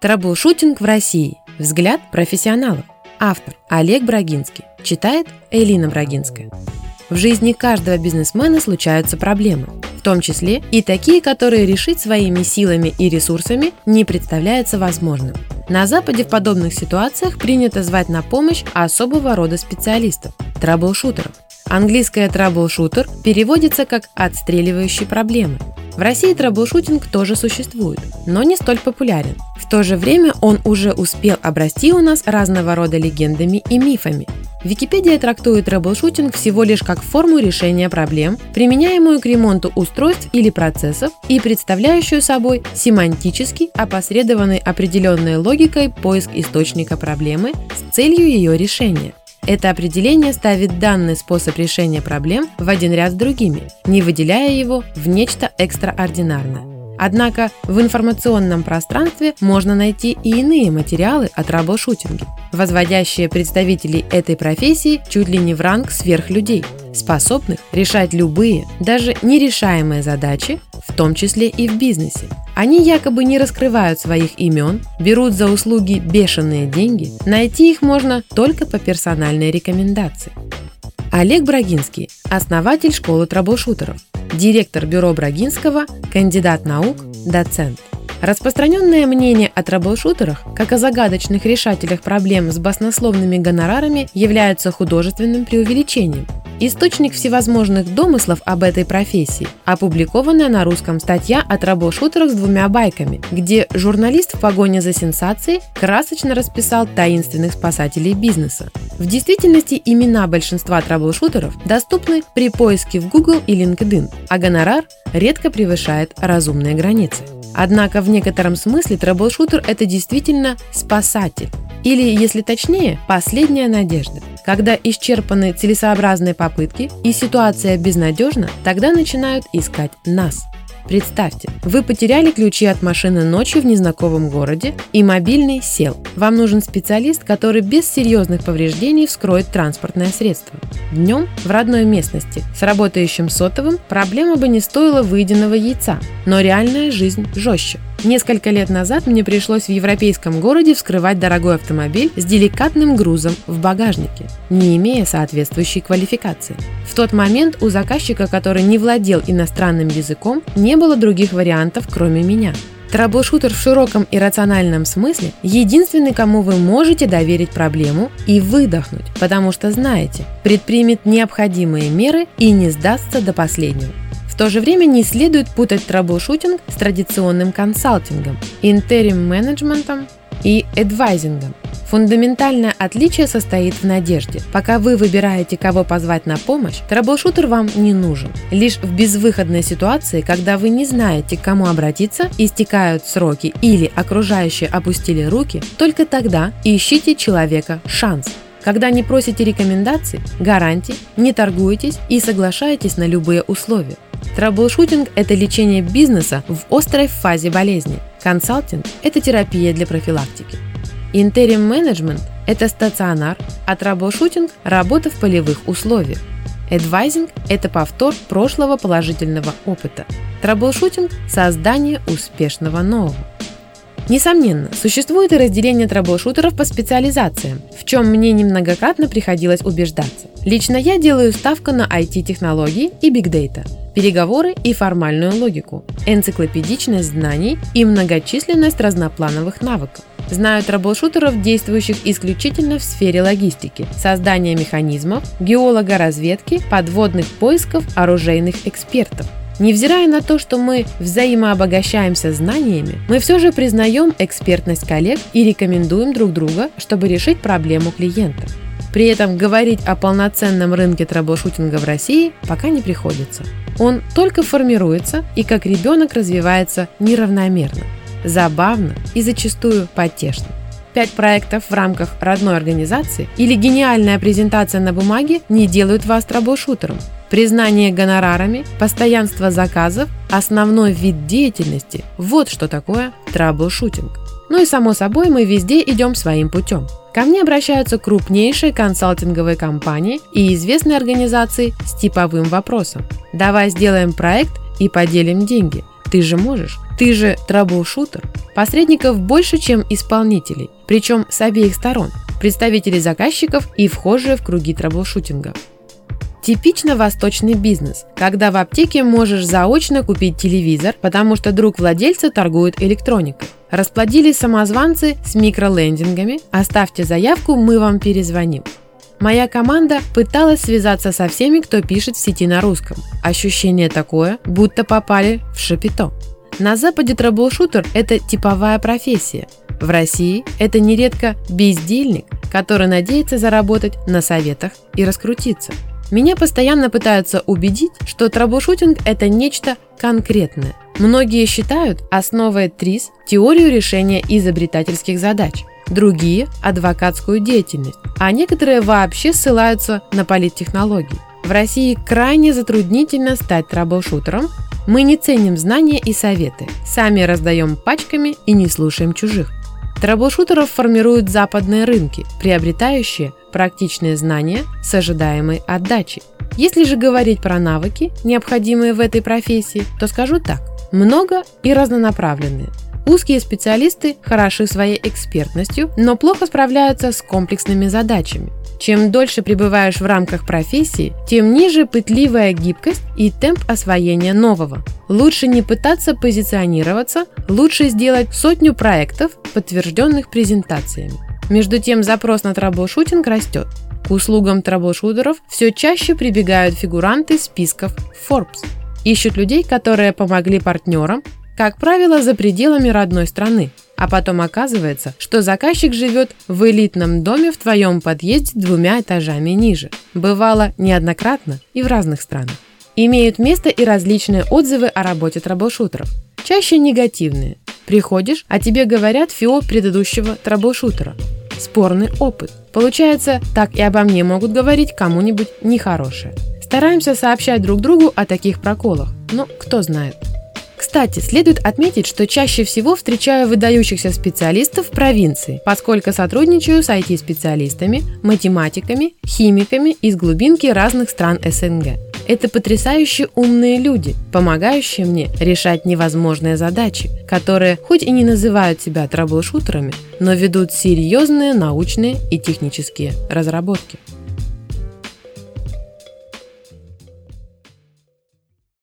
Траблшутинг в России. Взгляд профессионалов. Автор Олег Брагинский. Читает Элина Брагинская. В жизни каждого бизнесмена случаются проблемы, в том числе и такие, которые решить своими силами и ресурсами не представляется возможным. На Западе в подобных ситуациях принято звать на помощь особого рода специалистов – траблшутеров. Английское troubleshooter переводится как «отстреливающий проблемы». В России траблшутинг тоже существует, но не столь популярен. В то же время он уже успел обрасти у нас разного рода легендами и мифами. Википедия трактует траблшутинг всего лишь как форму решения проблем, применяемую к ремонту устройств или процессов и представляющую собой семантически опосредованный определенной логикой поиск источника проблемы с целью ее решения. Это определение ставит данный способ решения проблем в один ряд с другими, не выделяя его в нечто экстраординарное. Однако в информационном пространстве можно найти и иные материалы о траблшутинге, возводящие представителей этой профессии чуть ли не в ранг сверхлюдей, способных решать любые, даже нерешаемые задачи, в том числе и в бизнесе. Они якобы не раскрывают своих имен, берут за услуги бешеные деньги, найти их можно только по персональной рекомендации. Олег Брагинский, основатель школы траблшутеров, директор бюро Брагинского, кандидат наук, доцент. Распространенное мнение о траблшутерах, как о загадочных решателях проблем с баснословными гонорарами, является художественным преувеличением. Источник всевозможных домыслов об этой профессии – опубликованная на русском статья о траблшутерах с двумя байками, где журналист в погоне за сенсацией красочно расписал таинственных спасателей бизнеса. В действительности имена большинства траблшутеров доступны при поиске в Google и LinkedIn, а гонорар редко превышает разумные границы. Однако в некотором смысле траблшутер – это действительно спасатель. Или, если точнее, последняя надежда. Когда исчерпаны целесообразные попытки и ситуация безнадежна, тогда начинают искать нас – Представьте, вы потеряли ключи от машины ночью в незнакомом городе, и мобильный сел. Вам нужен специалист, который без серьезных повреждений вскроет транспортное средство. Днем в родной местности с работающим сотовым проблема бы не стоила выеденного яйца, но реальная жизнь жестче. Несколько лет назад мне пришлось в европейском городе вскрывать дорогой автомобиль с деликатным грузом в багажнике, не имея соответствующей квалификации. В тот момент у заказчика, который не владел иностранным языком, не было других вариантов, кроме меня. Траблшутер в широком и рациональном смысле – единственный, кому вы можете доверить проблему и выдохнуть, потому что знаете, предпримет необходимые меры и не сдастся до последнего то же время не следует путать траблшутинг с традиционным консалтингом, интерим-менеджментом и адвайзингом. Фундаментальное отличие состоит в надежде. Пока вы выбираете, кого позвать на помощь, траблшутер вам не нужен. Лишь в безвыходной ситуации, когда вы не знаете, к кому обратиться, истекают сроки или окружающие опустили руки, только тогда ищите человека шанс. Когда не просите рекомендаций, гарантий, не торгуетесь и соглашаетесь на любые условия. Траблшутинг – это лечение бизнеса в острой фазе болезни. Консалтинг – это терапия для профилактики. Интерим менеджмент – это стационар, а траблшутинг – работа в полевых условиях. Адвайзинг – это повтор прошлого положительного опыта. Траблшутинг – создание успешного нового. Несомненно, существует и разделение траблшутеров по специализациям, в чем мне неоднократно приходилось убеждаться. Лично я делаю ставку на IT-технологии и Data, переговоры и формальную логику, энциклопедичность знаний и многочисленность разноплановых навыков. Знаю трэблшутеров, действующих исключительно в сфере логистики, создания механизмов, геолога-разведки, подводных поисков, оружейных экспертов – Невзирая на то, что мы взаимообогащаемся знаниями, мы все же признаем экспертность коллег и рекомендуем друг друга, чтобы решить проблему клиента. При этом говорить о полноценном рынке трэблшутинга в России пока не приходится. Он только формируется и как ребенок развивается неравномерно, забавно и зачастую потешно. Пять проектов в рамках родной организации или гениальная презентация на бумаге не делают вас трэблшутером. Признание гонорарами, постоянство заказов, основной вид деятельности – вот что такое траблшутинг. Ну и само собой мы везде идем своим путем. Ко мне обращаются крупнейшие консалтинговые компании и известные организации с типовым вопросом. Давай сделаем проект и поделим деньги. Ты же можешь, Ты же траблшутер. Посредников больше, чем исполнителей, причем с обеих сторон, представителей заказчиков и вхожие в круги траблшутинга. Типично восточный бизнес, когда в аптеке можешь заочно купить телевизор, потому что друг владельца торгует электроникой. Расплодились самозванцы с микролендингами. Оставьте заявку, мы вам перезвоним. Моя команда пыталась связаться со всеми, кто пишет в сети на русском. Ощущение такое, будто попали в шапито. На Западе трэблшутер – это типовая профессия. В России это нередко бездельник, который надеется заработать на советах и раскрутиться. Меня постоянно пытаются убедить, что трэблшутинг – это нечто конкретное. Многие считают основой ТРИС теорию решения изобретательских задач, другие – адвокатскую деятельность, а некоторые вообще ссылаются на политтехнологии. В России крайне затруднительно стать трэблшутером, мы не ценим знания и советы, сами раздаем пачками и не слушаем чужих. Трэблшутеров формируют западные рынки, приобретающие практичные знания с ожидаемой отдачей. Если же говорить про навыки, необходимые в этой профессии, то скажу так. Много и разнонаправленные. Узкие специалисты хороши своей экспертностью, но плохо справляются с комплексными задачами. Чем дольше пребываешь в рамках профессии, тем ниже пытливая гибкость и темп освоения нового. Лучше не пытаться позиционироваться, лучше сделать сотню проектов, подтвержденных презентациями. Между тем запрос на траблшутинг растет. К услугам траблшутеров все чаще прибегают фигуранты списков Forbes. Ищут людей, которые помогли партнерам, как правило, за пределами родной страны, а потом оказывается, что заказчик живет в элитном доме в твоем подъезде двумя этажами ниже. Бывало неоднократно и в разных странах. Имеют место и различные отзывы о работе трэблшутеров. Чаще негативные. Приходишь, а тебе говорят фио предыдущего трэблшутера. Спорный опыт. Получается, так и обо мне могут говорить кому-нибудь нехорошее. Стараемся сообщать друг другу о таких проколах, но кто знает. Кстати, следует отметить, что чаще всего встречаю выдающихся специалистов в провинции, поскольку сотрудничаю с IT-специалистами, математиками, химиками из глубинки разных стран СНГ. Это потрясающе умные люди, помогающие мне решать невозможные задачи, которые хоть и не называют себя трэблшутерами, но ведут серьезные научные и технические разработки.